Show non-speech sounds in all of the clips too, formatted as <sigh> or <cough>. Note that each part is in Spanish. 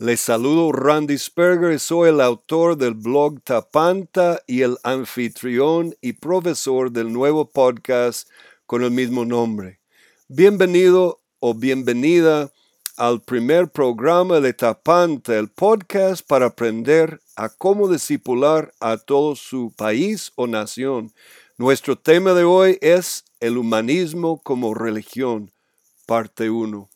Les saludo Randy Sperger, soy el autor del blog Tapanta y el anfitrión y profesor del nuevo podcast con el mismo nombre. Bienvenido o bienvenida al primer programa de Tapanta, el podcast para aprender a cómo discipular a todo su país o nación. Nuestro tema de hoy es el humanismo como religión, parte 1.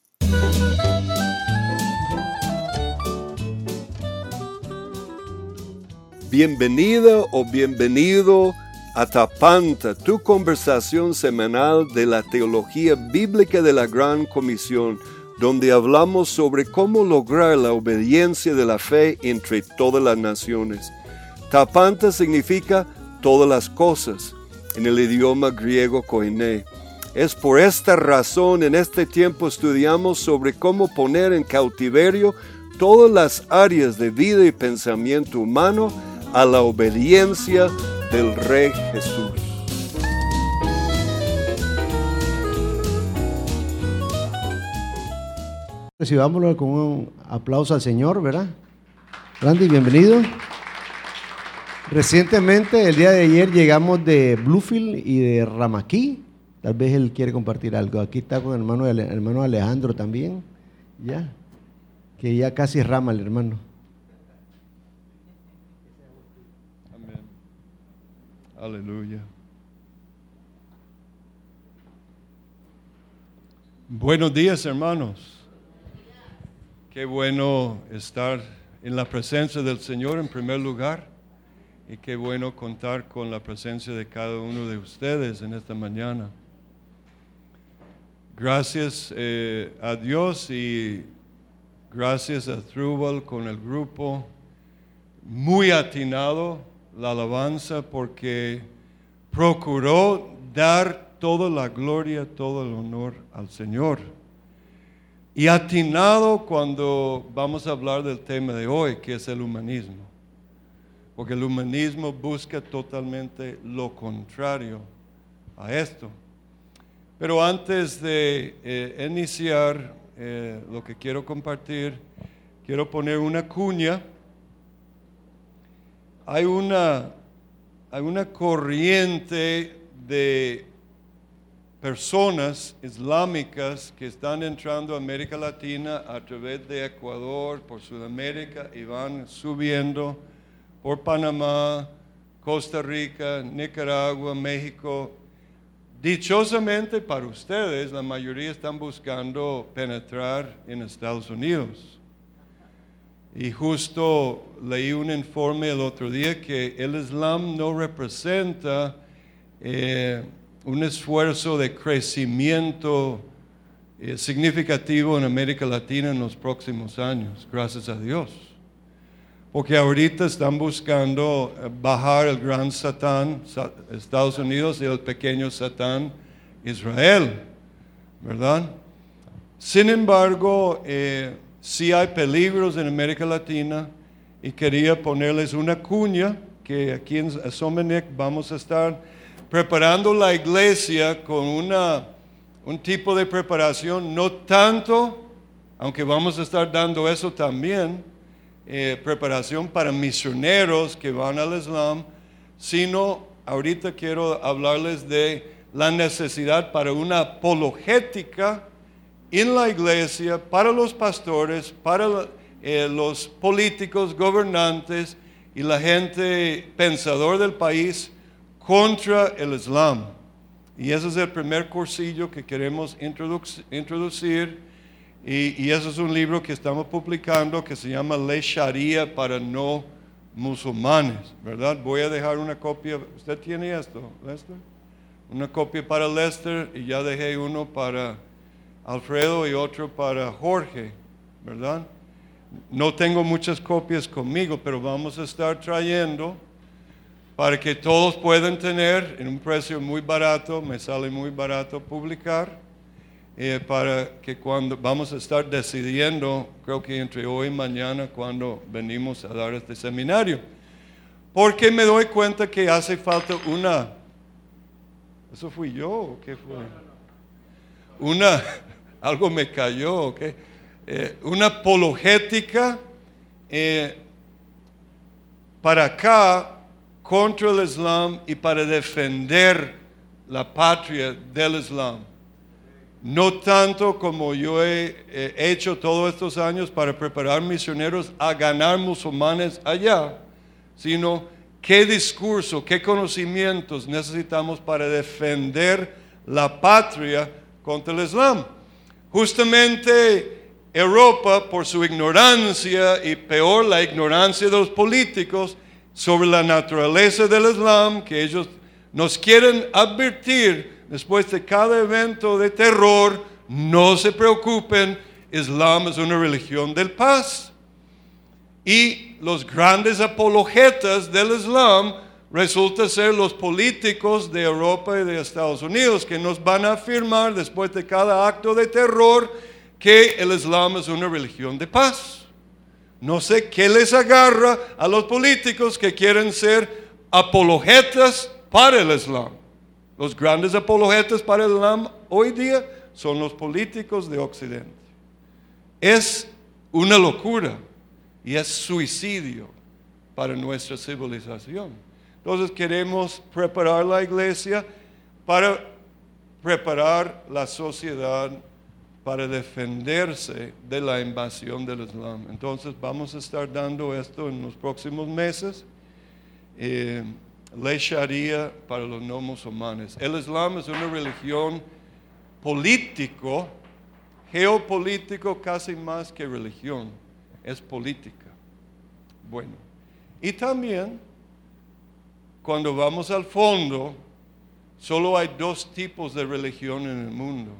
Bienvenida o bienvenido a Tapanta, tu conversación semanal de la teología bíblica de la Gran Comisión, donde hablamos sobre cómo lograr la obediencia de la fe entre todas las naciones. Tapanta significa todas las cosas en el idioma griego koiné. Es por esta razón en este tiempo estudiamos sobre cómo poner en cautiverio todas las áreas de vida y pensamiento humano a la obediencia del Rey Jesús. Recibámoslo con un aplauso al Señor, ¿verdad? Randy, bienvenido. Recientemente, el día de ayer, llegamos de Bluefield y de Ramaquí. Tal vez él quiere compartir algo. Aquí está con el hermano, el hermano Alejandro también. Ya. Que ya casi rama el hermano. Aleluya. Buenos días, hermanos. Qué bueno estar en la presencia del Señor en primer lugar y qué bueno contar con la presencia de cada uno de ustedes en esta mañana. Gracias eh, a Dios y gracias a Trubal con el grupo muy atinado la alabanza porque procuró dar toda la gloria, todo el honor al Señor. Y atinado cuando vamos a hablar del tema de hoy, que es el humanismo. Porque el humanismo busca totalmente lo contrario a esto. Pero antes de eh, iniciar eh, lo que quiero compartir, quiero poner una cuña hay una, hay una corriente de personas islámicas que están entrando a América Latina a través de Ecuador, por Sudamérica y van subiendo por Panamá, Costa Rica, Nicaragua, México. Dichosamente para ustedes, la mayoría están buscando penetrar en Estados Unidos. Y justo leí un informe el otro día que el Islam no representa eh, un esfuerzo de crecimiento eh, significativo en América Latina en los próximos años, gracias a Dios. Porque ahorita están buscando eh, bajar el gran Satán, Estados Unidos, y el pequeño Satán, Israel, ¿verdad? Sin embargo, si hay peligros en América Latina y quería ponerles una cuña que aquí en Somenec vamos a estar preparando la iglesia con una, un tipo de preparación, no tanto, aunque vamos a estar dando eso también, eh, preparación para misioneros que van al Islam, sino ahorita quiero hablarles de la necesidad para una apologética en la iglesia, para los pastores, para eh, los políticos, gobernantes y la gente pensador del país contra el Islam. Y ese es el primer cursillo que queremos introducir. Y, y ese es un libro que estamos publicando que se llama Ley Sharia para no musulmanes, ¿verdad? Voy a dejar una copia. ¿Usted tiene esto, Lester? Una copia para Lester y ya dejé uno para Alfredo y otro para Jorge, ¿verdad? No tengo muchas copias conmigo, pero vamos a estar trayendo para que todos puedan tener en un precio muy barato, me sale muy barato publicar, eh, para que cuando vamos a estar decidiendo, creo que entre hoy y mañana, cuando venimos a dar este seminario. Porque me doy cuenta que hace falta una... ¿Eso fui yo o qué fue? Una, algo me cayó, ¿ok? Eh, una apologética eh, para acá contra el Islam y para defender la patria del Islam. No tanto como yo he hecho todos estos años para preparar misioneros a ganar musulmanes allá, sino qué discurso, qué conocimientos necesitamos para defender la patria contra el Islam. Justamente Europa, por su ignorancia y peor la ignorancia de los políticos sobre la naturaleza del Islam, que ellos nos quieren advertir después de cada evento de terror, no se preocupen, Islam es una religión del paz. Y los grandes apologetas del Islam resulta ser los políticos de Europa y de Estados Unidos que nos van a afirmar después de cada acto de terror que el Islam es una religión de paz. No sé qué les agarra a los políticos que quieren ser apologetas para el Islam. Los grandes apologetas para el Islam hoy día son los políticos de Occidente. Es una locura y es suicidio para nuestra civilización. Entonces queremos preparar la iglesia para preparar la sociedad para defenderse de la invasión del Islam. Entonces vamos a estar dando esto en los próximos meses. Eh, Sharia para los no musulmanes. El Islam es una religión político, geopolítico casi más que religión, es política. Bueno, y también cuando vamos al fondo, solo hay dos tipos de religión en el mundo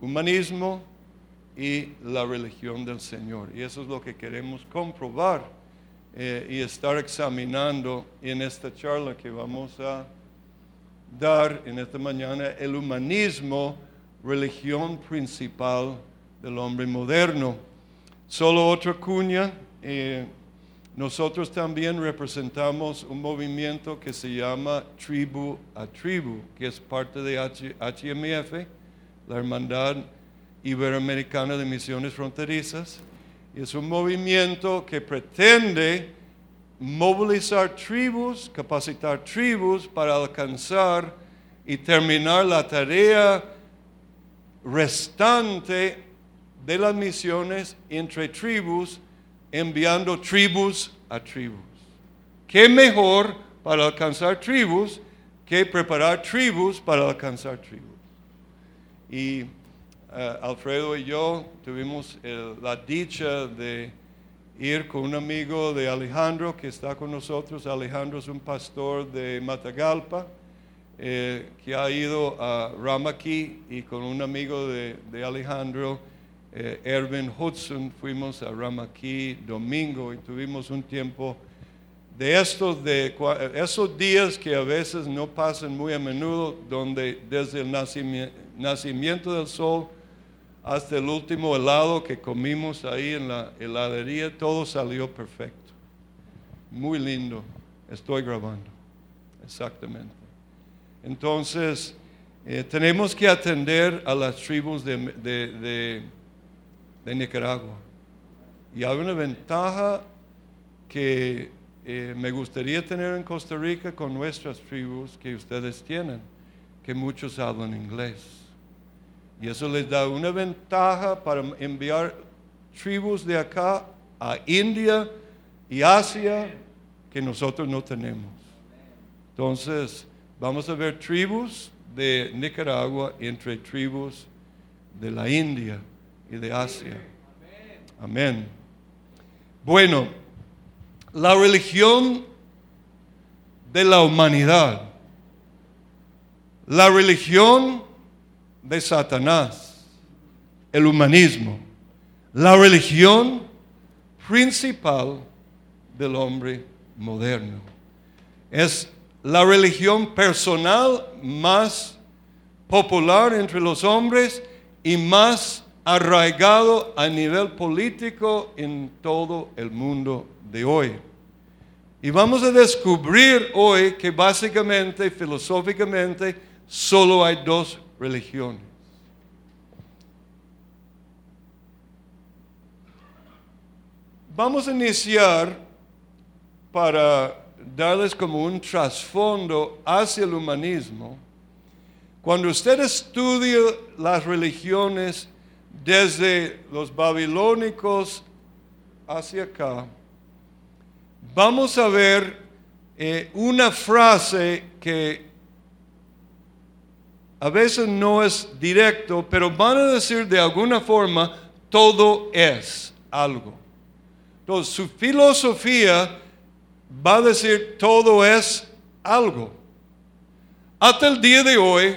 humanismo y la religión del Señor. Y eso es lo que queremos comprobar eh, y estar examinando en esta charla que vamos a dar en esta mañana, el humanismo, religión principal del hombre moderno. Solo otra cuña, eh, nosotros también representamos un movimiento que se llama Tribu a Tribu, que es parte de HMF la Hermandad Iberoamericana de Misiones Fronterizas. Es un movimiento que pretende movilizar tribus, capacitar tribus para alcanzar y terminar la tarea restante de las misiones entre tribus, enviando tribus a tribus. ¿Qué mejor para alcanzar tribus que preparar tribus para alcanzar tribus? Y eh, Alfredo y yo tuvimos la dicha de ir con un amigo de Alejandro que está con nosotros. Alejandro es un pastor de Matagalpa eh, que ha ido a Ramaki y con un amigo de, Alejandro, eh, Erwin Hudson, fuimos a Ramaki domingo y tuvimos un tiempo de estos, de esos días que a veces no pasan muy a menudo, donde desde el nacimiento, del sol hasta el último helado que comimos ahí en la heladería, todo salió perfecto. Muy lindo. Estoy grabando. Exactamente. Entonces, eh, tenemos que atender a las tribus de Nicaragua. Y hay una ventaja que eh, me gustaría tener en Costa Rica con nuestras tribus que ustedes tienen, que muchos hablan inglés. Y eso les da una ventaja para enviar tribus de acá a India y Asia que nosotros no tenemos. Entonces, vamos a ver tribus de Nicaragua entre tribus de la India y de Asia. Amén. Bueno la religión de la humanidad, la religión de Satanás, el humanismo, la religión principal del hombre moderno. Es la religión personal más popular entre los hombres y más arraigado a nivel político en todo el mundo de hoy. Y vamos a descubrir hoy que básicamente, filosóficamente, solo hay dos religiones. Vamos a iniciar para darles como un trasfondo hacia el humanismo. Cuando usted estudia las religiones desde los babilónicos hacia acá, vamos a ver eh, una frase que a veces no es directo, pero van a decir de alguna forma, todo es algo. Entonces, su filosofía va a decir, todo es algo. Hasta el día de hoy,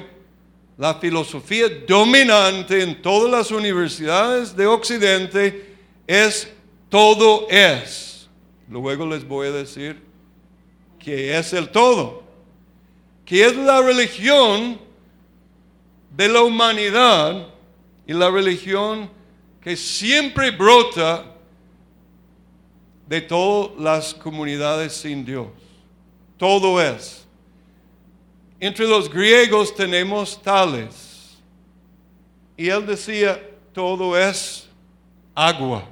la filosofía dominante en todas las universidades de Occidente es todo es. Luego les voy a decir que es el todo, que es la religión de la humanidad y la religión que siempre brota de todas las comunidades sin Dios. Todo es. Entre los griegos tenemos tales. Y él decía, todo es agua.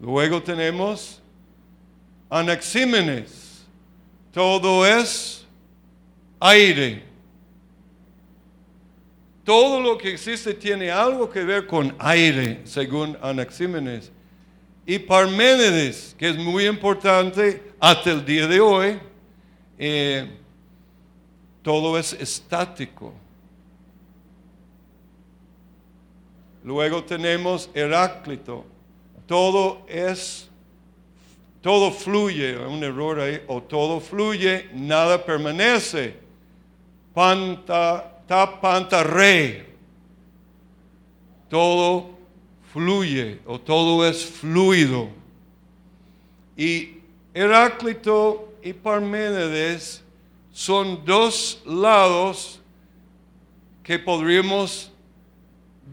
Luego tenemos Anaxímenes. Todo es aire. Todo lo que existe tiene algo que ver con aire, según Anaxímenes. Y Parménides, que es muy importante hasta el día de hoy, eh, todo es estático. Luego tenemos Heráclito, todo es, todo fluye, un error ahí, o todo fluye, nada permanece. Panta, rey, Todo fluye o todo es fluido. Y Heráclito y Parménides son dos lados que podríamos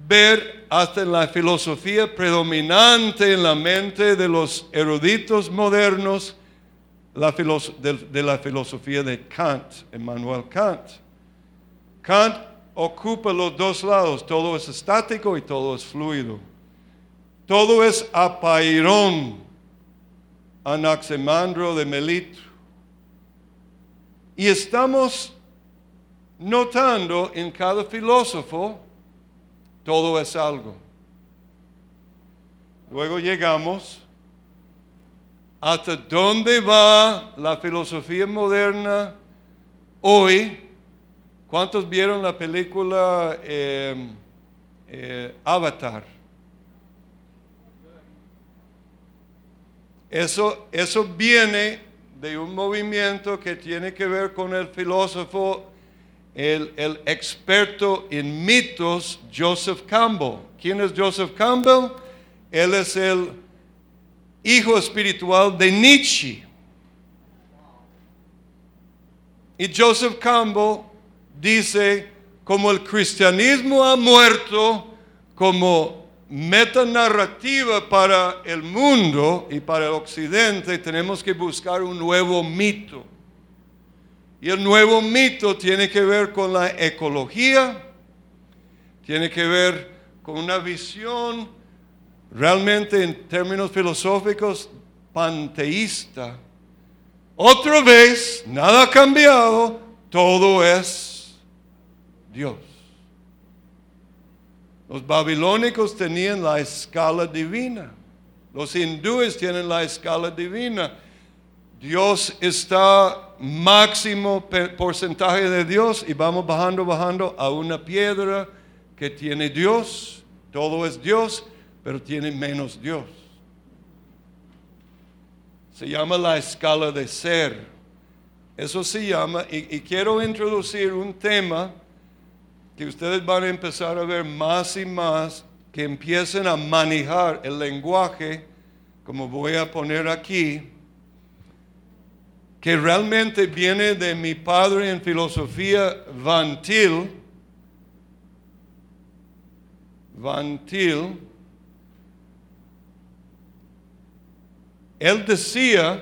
ver hasta en la filosofía predominante en la mente de los eruditos modernos de, la filosofía de Kant, Emmanuel Kant. Kant ocupa los dos lados, todo es estático y todo es fluido. Todo es apairón, Anaximandro de Melitro. Y estamos notando en cada filósofo, todo es algo. Luego llegamos hasta dónde va la filosofía moderna hoy ¿Cuántos vieron la película em, eh, Avatar? Eso, eso viene de un movimiento que tiene que ver con el filósofo, el, el experto en mitos, Joseph Campbell. ¿Quién es Joseph Campbell? Él es el hijo espiritual de Nietzsche. Y Joseph Campbell dice, como el cristianismo ha muerto como metanarrativa para el mundo y para el occidente, tenemos que buscar un nuevo mito. Y el nuevo mito tiene que ver con la ecología, tiene que ver con una visión realmente en términos filosóficos panteísta. Otra vez, nada ha cambiado, todo es Dios. Los babilónicos tenían la escala divina. Los hindúes tienen la escala divina. Dios está máximo porcentaje de Dios y vamos bajando, bajando a una piedra que tiene Dios. Todo es Dios, pero tiene menos Dios. Se llama la escala de ser. Eso se llama, y, y quiero introducir un tema que ustedes van a empezar a ver más y más que empiecen a manejar el lenguaje, como voy a poner aquí, que realmente viene de mi padre en filosofía, Van Til. Van Til. Él decía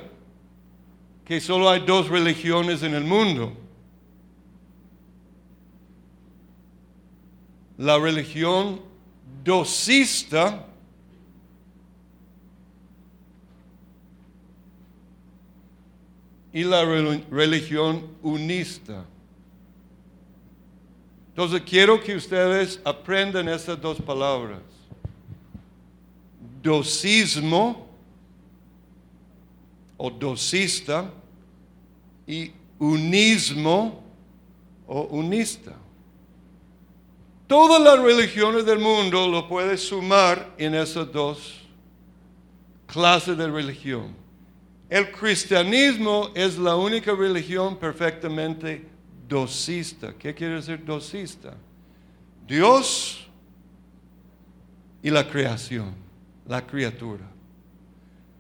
que solo hay dos religiones en el mundo la religión docista y la religión unista. Entonces quiero que ustedes aprendan estas dos palabras. Docismo o docista y unismo o unista. Todas las religiones del mundo lo puedes sumar en esas dos clases de religión. El cristianismo es la única religión perfectamente dosista. ¿Qué quiere decir dosista? Dios y la creación, la criatura.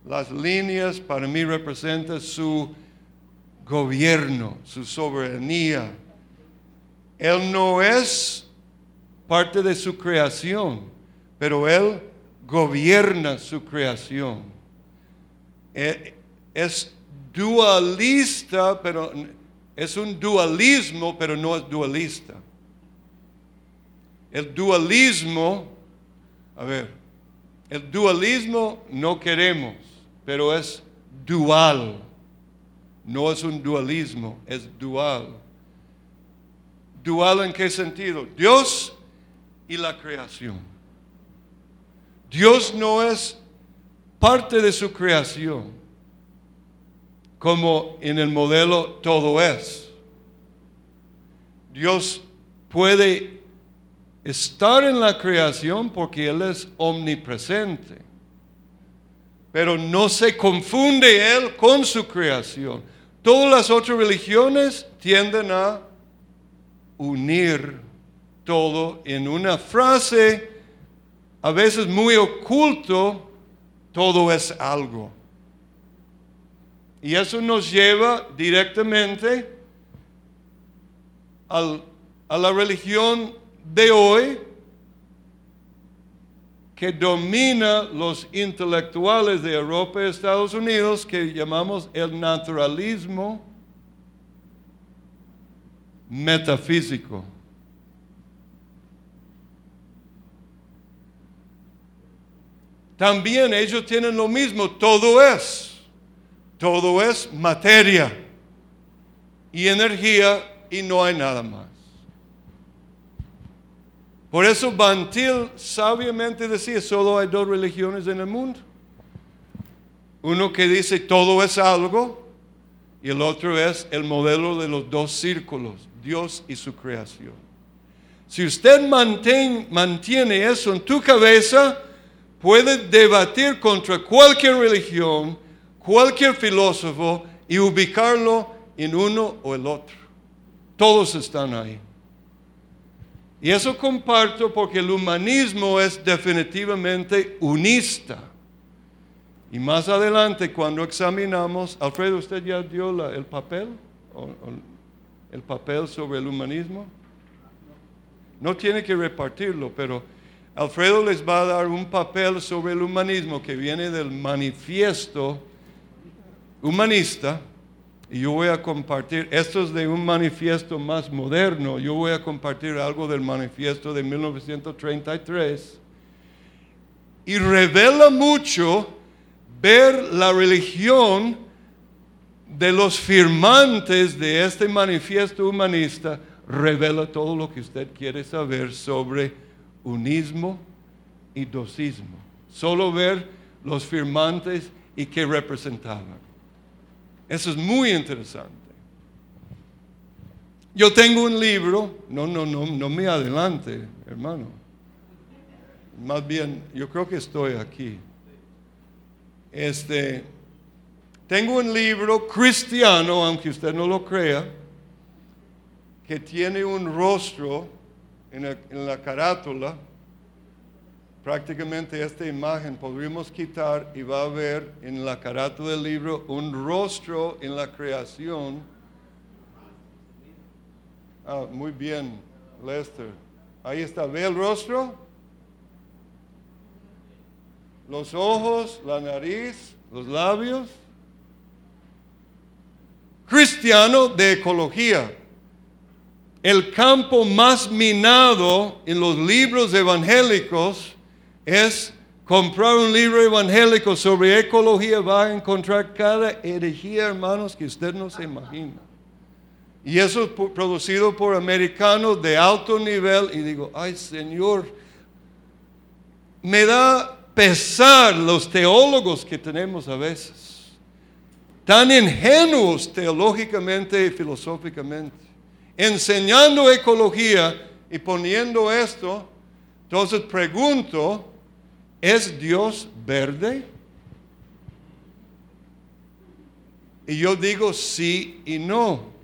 Las líneas para mí representan su gobierno, su soberanía. Él no es parte de su creación, pero Él gobierna su creación. Eh, Es dualista, pero es un dualismo, pero no es dualista. El dualismo, a ver, el dualismo no queremos, pero es dual. No es un dualismo, es dual. ¿Dual en qué sentido? Dios y la creación. Dios no es parte de su creación, como en el modelo todo es. Dios puede estar en la creación porque Él es omnipresente, pero no se confunde Él con su creación. Todas las otras religiones tienden a unir todo en una frase, a veces muy oculto, todo es algo. Y eso nos lleva directamente al- a la religión de hoy que domina los intelectuales de Europa y Estados Unidos, que llamamos el naturalismo metafísico. También ellos tienen lo mismo, todo es, todo es materia y energía y no hay nada más. Por eso Bantil sabiamente decía, solo hay dos religiones en el mundo. Uno que dice todo es algo y el otro es el modelo de los dos círculos, Dios y su creación. Si usted mantiene eso en tu cabeza, puede debatir contra cualquier religión, cualquier filósofo y ubicarlo en uno o el otro. Todos están ahí. Y eso comparto porque el humanismo es definitivamente unista. Y más adelante, cuando examinamos, Alfredo, ¿usted ya dio el papel? ¿O- o ¿El papel sobre el humanismo? No tiene que repartirlo, pero Alfredo les va a dar un papel sobre el humanismo que viene del manifiesto humanista. Y yo voy a compartir, esto es de un manifiesto más moderno, yo voy a compartir algo del manifiesto de 1933. Y revela mucho ver la religión de los firmantes de este manifiesto humanista, revela todo lo que usted quiere saber sobre unismo y dosismo. Solo ver los firmantes y qué representaban. Eso es muy interesante. Yo tengo un libro, no, no, no, no me adelante, hermano. Más bien, yo creo que estoy aquí. Este, tengo un libro cristiano, aunque usted no lo crea, que tiene un rostro en la, en la carátula. Prácticamente esta imagen podríamos quitar y va a ver en la carátula del libro un rostro en la creación. Ah, muy bien, Lester. Ahí está, ¿ve el rostro? Los ojos, la nariz, los labios. Cristiano de ecología. El campo más minado en los libros evangélicos es comprar un libro evangélico sobre ecología, va a encontrar cada herejía, hermanos, que usted no se imagina. Y eso es producido por americanos de alto nivel. Y digo, ay Señor, me da pesar los teólogos que tenemos a veces. Tan ingenuos teológicamente y filosóficamente. Enseñando ecología y poniendo esto. Entonces pregunto, ¿es Dios verde? Y yo digo sí y no.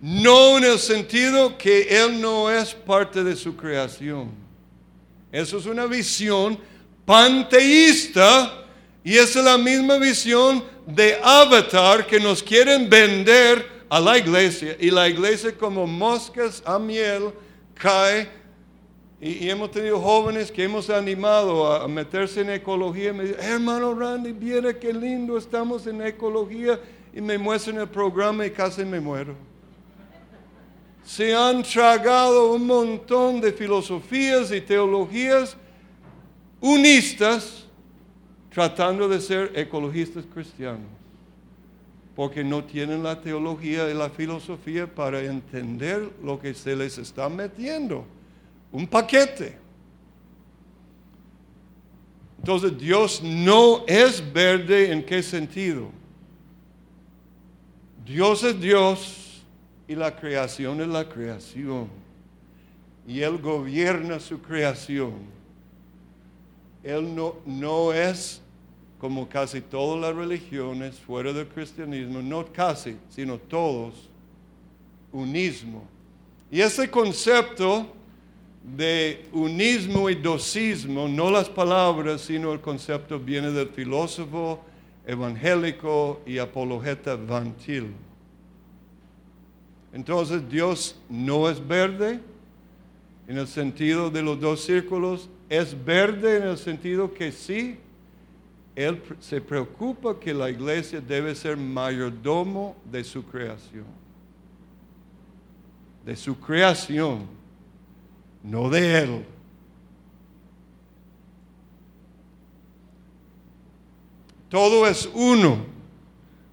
No en el sentido que Él no es parte de su creación. Eso es una visión panteísta y es la misma visión de avatar que nos quieren vender a la iglesia. Y la iglesia como moscas a miel cae. Y, hemos tenido jóvenes que hemos animado a, meterse en ecología. Me dicen, hermano Randy, viera qué lindo estamos en ecología. Y me muestran el programa y casi me muero se han tragado un montón de filosofías y teologías unistas tratando de ser ecologistas cristianos, porque no tienen la teología y la filosofía para entender lo que se les está metiendo, un paquete. Entonces Dios no es verde en qué sentido. Dios es Dios y la creación es la creación. Y Él gobierna su creación. Él no, no es como casi todas las religiones fuera del cristianismo, no casi, sino todos, unismo. Y ese concepto de unismo y dosismo, no las palabras, sino el concepto viene del filósofo evangélico y apologeta Van Til. Entonces Dios no es verde en el sentido de los dos círculos, es verde en el sentido que sí, Él se preocupa que la iglesia debe ser mayordomo de su creación. De su creación, no de Él. Todo es uno.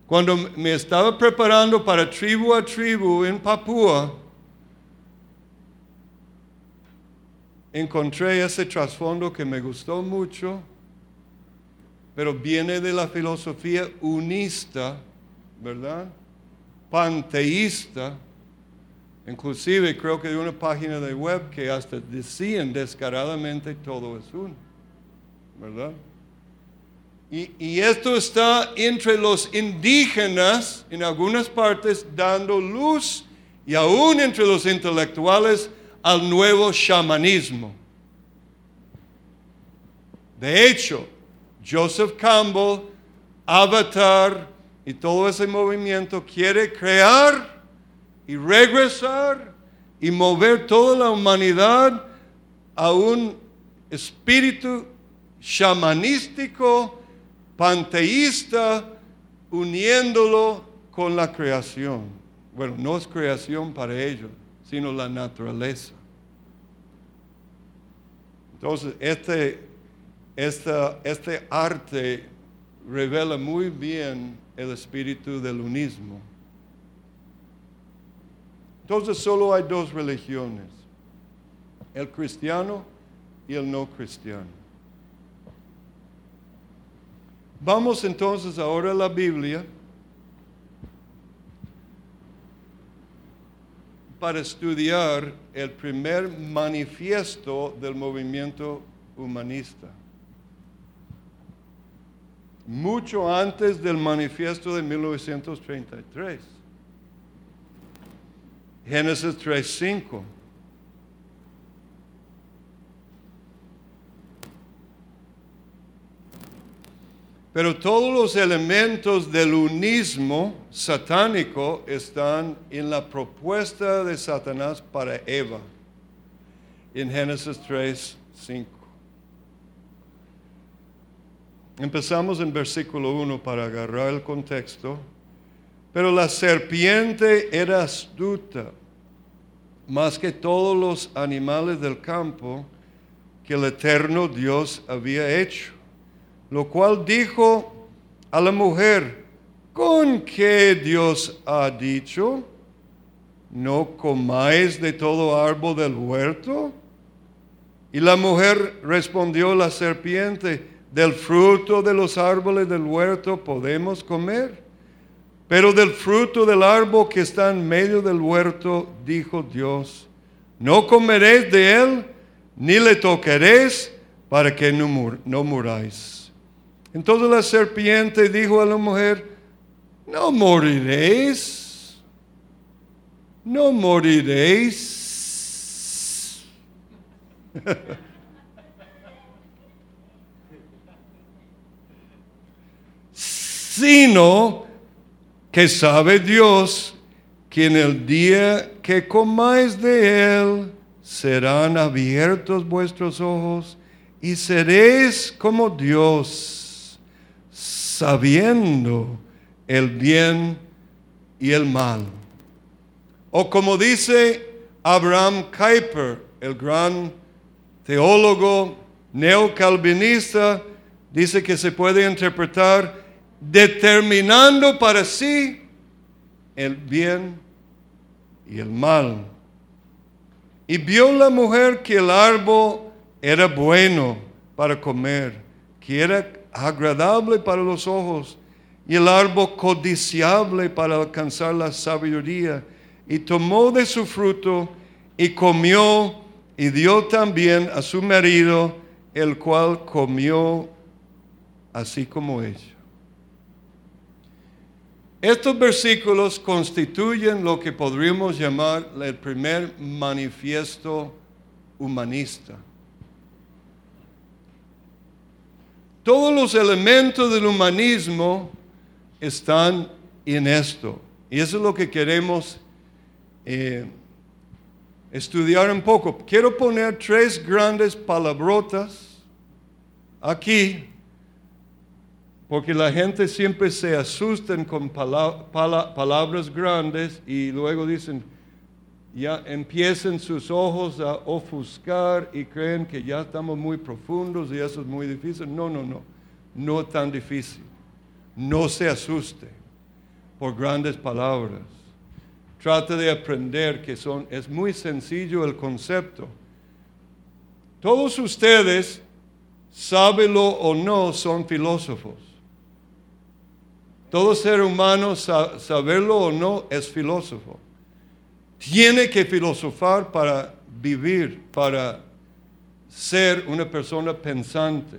Cuando me estaba preparando para tribu a tribu en Papúa, encontré ese trasfondo que me gustó mucho, pero viene de la filosofía unista, ¿verdad? Panteísta. Inclusive creo que de una página de web que hasta decían descaradamente todo es uno, ¿verdad? Y, esto está entre los indígenas en algunas partes dando luz y aún entre los intelectuales al nuevo chamanismo. De hecho, Joseph Campbell, Avatar y todo ese movimiento quiere crear y regresar y mover toda la humanidad a un espíritu chamanístico panteísta uniéndolo con la creación. Bueno, no es creación para ellos, sino la naturaleza. Entonces, este, este arte revela muy bien el espíritu del unismo. Entonces solo hay dos religiones, el cristiano y el no cristiano. Vamos entonces ahora a la Biblia para estudiar el primer manifiesto del movimiento humanista. Mucho antes del manifiesto de 1933. Génesis 3.5. Pero todos los elementos del unismo satánico están en la propuesta de Satanás para Eva, en Génesis 3, 5. Empezamos en versículo 1 para agarrar el contexto. Pero la serpiente era astuta, más que todos los animales del campo que el eterno Dios había hecho. Lo cual dijo a la mujer, ¿con qué Dios ha dicho? ¿No comáis de todo árbol del huerto? Y la mujer respondió la serpiente, del fruto de los árboles del huerto podemos comer, pero del fruto del árbol que está en medio del huerto, dijo Dios, no comeréis de él, ni le tocaréis, para que no, no muráis. Entonces la serpiente dijo a la mujer, no moriréis, no moriréis. <laughs> sino que sabe Dios que en el día que comáis de él serán abiertos vuestros ojos y seréis como Dios, sabiendo el bien y el mal. O como dice Abraham Kuyper, el gran teólogo neocalvinista, dice que se puede interpretar determinando para sí el bien y el mal. Y vio la mujer que el árbol era bueno para comer, que era agradable para los ojos, y el árbol codiciable para alcanzar la sabiduría. Y tomó de su fruto y comió y dio también a su marido, el cual comió así como ella. Estos versículos constituyen lo que podríamos llamar el primer manifiesto humanista. Todos los elementos del humanismo están en esto. Y eso es lo que queremos eh, estudiar un poco. Quiero poner tres grandes palabrotas aquí porque la gente siempre se asusta con palabras grandes y luego dicen, ya empiezan sus ojos a ofuscar y creen que ya estamos muy profundos y eso es muy difícil. No, no, no, no tan difícil. No se asuste por grandes palabras. Trate de aprender que son, es muy sencillo el concepto. Todos ustedes, sábelo o no, son filósofos. Todo ser humano, saberlo o no, es filósofo. Tiene que filosofar para vivir, para ser una persona pensante.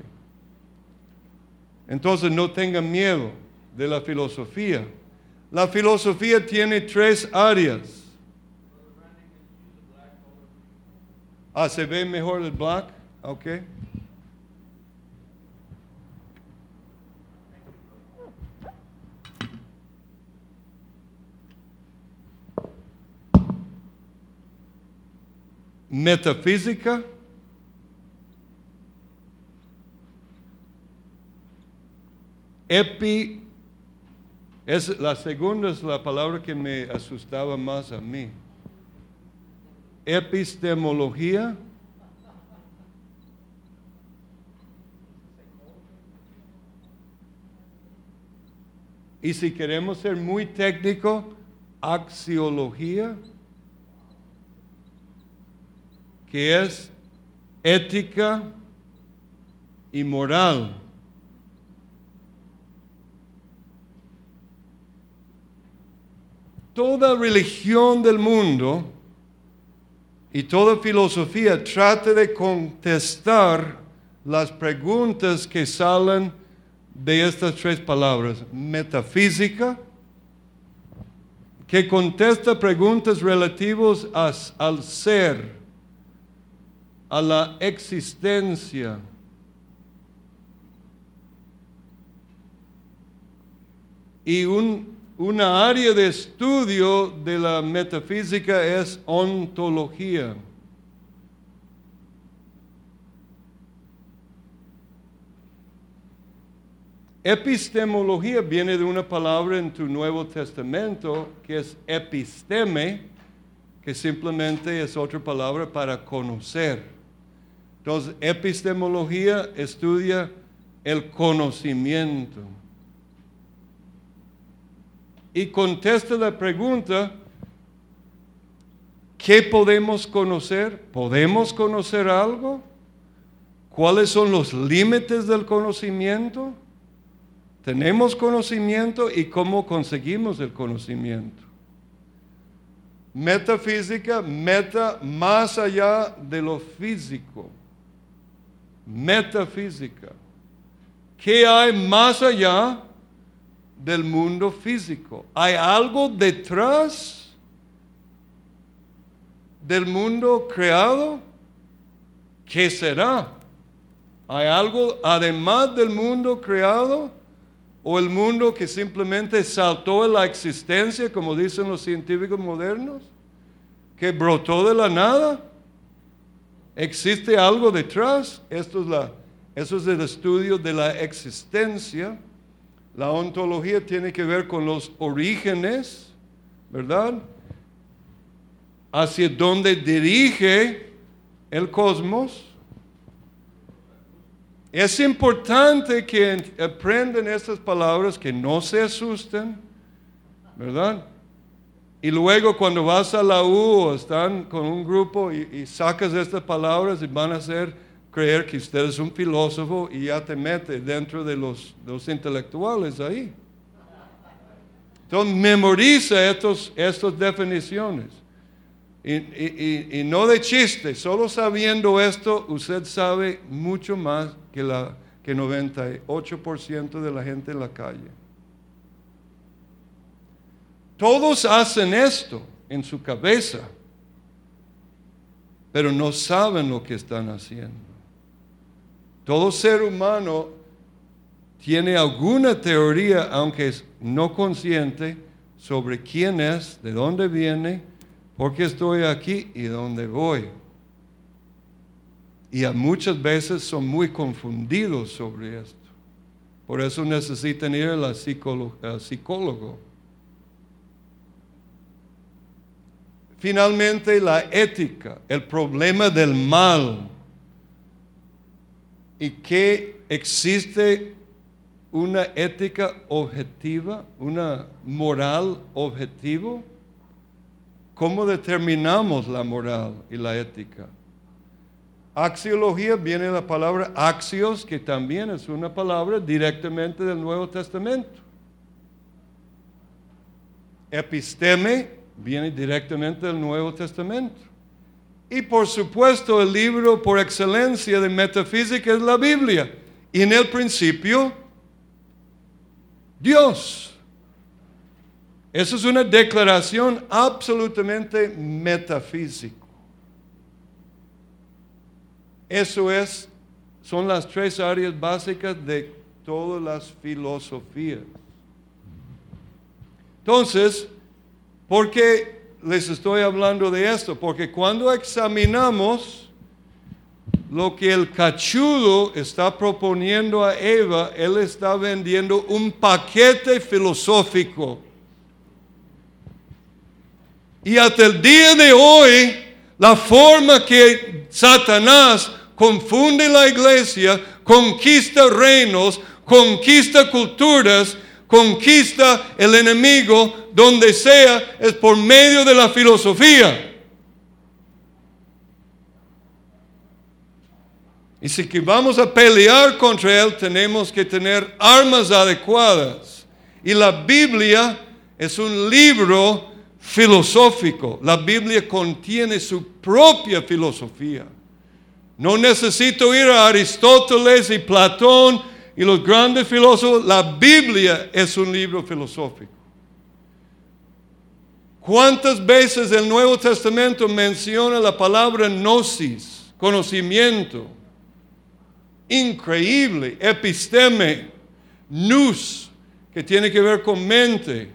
Entonces no tengan miedo de la filosofía. La filosofía tiene tres áreas. Ah, ¿se ve mejor el black? Ok. Metafísica, epi, es, la segunda es la palabra que me asustaba más a mí. Epistemología. Y si queremos ser muy técnico, axiología. Que es ética y moral. Toda religión del mundo y toda filosofía trata de contestar las preguntas que salen de estas tres palabras. Metafísica, que contesta preguntas relativas al ser a la existencia. Y una área de estudio de la metafísica es ontología. Epistemología viene de una palabra en tu Nuevo Testamento que es episteme, que simplemente es otra palabra para conocer. Entonces, epistemología estudia el conocimiento. Y contesta la pregunta, ¿qué podemos conocer? ¿Podemos conocer algo? ¿Cuáles son los límites del conocimiento? Tenemos conocimiento y cómo conseguimos el conocimiento. Metafísica, meta más allá de lo físico. Metafísica. ¿Qué hay más allá del mundo físico? ¿Hay algo detrás del mundo creado? ¿Qué será? ¿Hay algo además del mundo creado? ¿O el mundo que simplemente saltó en la existencia, como dicen los científicos modernos? ¿Que brotó de la nada? ¿Existe algo detrás? Esto es, la, eso es el estudio de la existencia. La ontología tiene que ver con los orígenes, ¿verdad? Hacia dónde dirige el cosmos. Es importante que aprendan estas palabras, que no se asusten, ¿verdad? Y luego cuando vas a la U o están con un grupo y, sacas estas palabras y van a hacer creer que usted es un filósofo y ya te mete dentro de los, los intelectuales ahí. Entonces memoriza estos, estas definiciones. Y, y, no de chiste, solo sabiendo esto, usted sabe mucho más que, la, que 98% de la gente en la calle. Todos hacen esto en su cabeza, pero no saben lo que están haciendo. Todo ser humano tiene alguna teoría, aunque es no consciente, sobre quién es, de dónde viene, por qué estoy aquí y dónde voy. Y muchas veces son muy confundidos sobre esto. Por eso necesitan ir al psicólogo. Finalmente, la ética, el problema del mal. Y que existe una ética objetiva, una moral objetivo. ¿Cómo determinamos la moral y la ética? Axiología viene de la palabra axios, que también es una palabra directamente del Nuevo Testamento. Episteme viene directamente del Nuevo Testamento. Y por supuesto el libro por excelencia de metafísica es la Biblia. Y en el principio, Dios. Eso es una declaración absolutamente metafísica. Eso es, son las tres áreas básicas de todas las filosofías. Entonces, ¿Por qué les estoy hablando de esto? Porque cuando examinamos lo que el cachudo está proponiendo a Eva, él está vendiendo un paquete filosófico. Y hasta el día de hoy, la forma que Satanás confunde la iglesia, conquista reinos, conquista culturas, conquista el enemigo donde sea, es por medio de la filosofía. Y si vamos a pelear contra él, tenemos que tener armas adecuadas. Y la Biblia es un libro filosófico. La Biblia contiene su propia filosofía. No necesito ir a Aristóteles y Platón y los grandes filósofos, la Biblia es un libro filosófico. ¿Cuántas veces el Nuevo Testamento menciona la palabra gnosis, conocimiento? Increíble, episteme, nous, que tiene que ver con mente.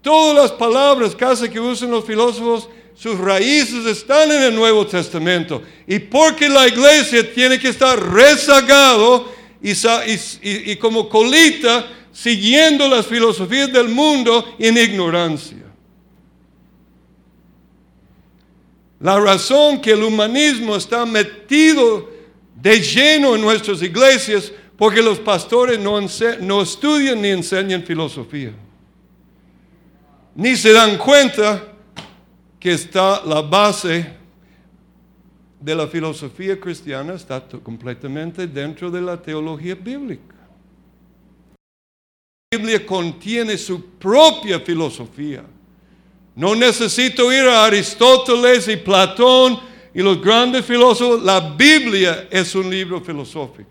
Todas las palabras casi que usan los filósofos, sus raíces están en el Nuevo Testamento. Y porque la iglesia tiene que estar rezagado y, como colita siguiendo las filosofías del mundo en ignorancia. La razón que el humanismo está metido de lleno en nuestras iglesias porque los pastores no, no estudian ni enseñan filosofía. Ni se dan cuenta que está la base de la filosofía cristiana, está completamente dentro de la teología bíblica. La Biblia contiene su propia filosofía. No necesito ir a Aristóteles y Platón y los grandes filósofos. La Biblia es un libro filosófico.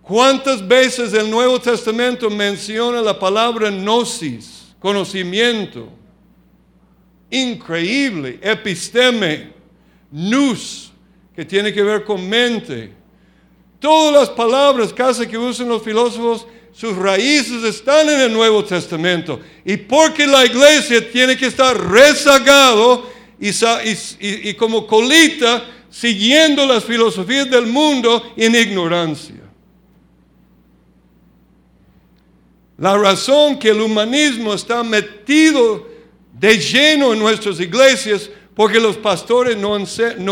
¿Cuántas veces el Nuevo Testamento menciona la palabra gnosis, conocimiento? Increíble, episteme, nous, que tiene que ver con mente. Todas las palabras casi que usan los filósofos, sus raíces están en el Nuevo Testamento. Y porque la iglesia tiene que estar rezagado y, y- y como colita siguiendo las filosofías del mundo en ignorancia. La razón que el humanismo está metido de lleno en nuestras iglesias porque los pastores no,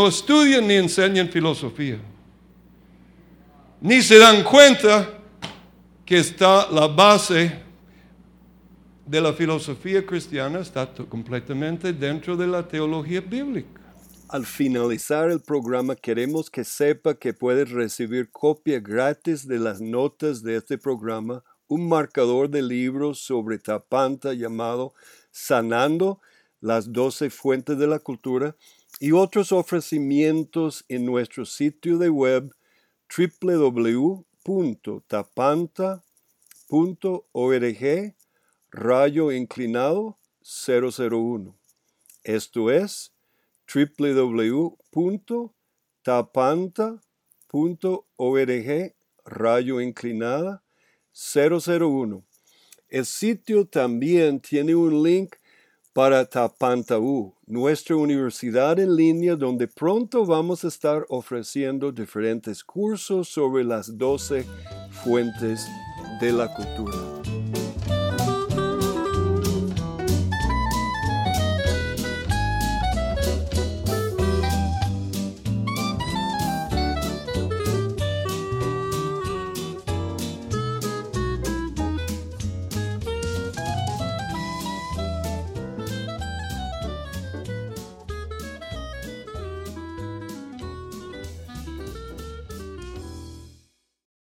estudian ni enseñan filosofía. Ni se dan cuenta que está la base de la filosofía cristiana, está completamente dentro de la teología bíblica. Al finalizar el programa queremos que sepa que puedes recibir copia gratis de las notas de este programa, un marcador de libros sobre Tapanta llamado Sanando las doce fuentes de la cultura y otros ofrecimientos en nuestro sitio de web www.tapanta.org rayo inclinado 001. Esto es www.tapanta.org rayo inclinada 001. El sitio también tiene un link para Tapanta.u, nuestra universidad en línea donde pronto vamos a estar ofreciendo diferentes cursos sobre las 12 fuentes de la cultura.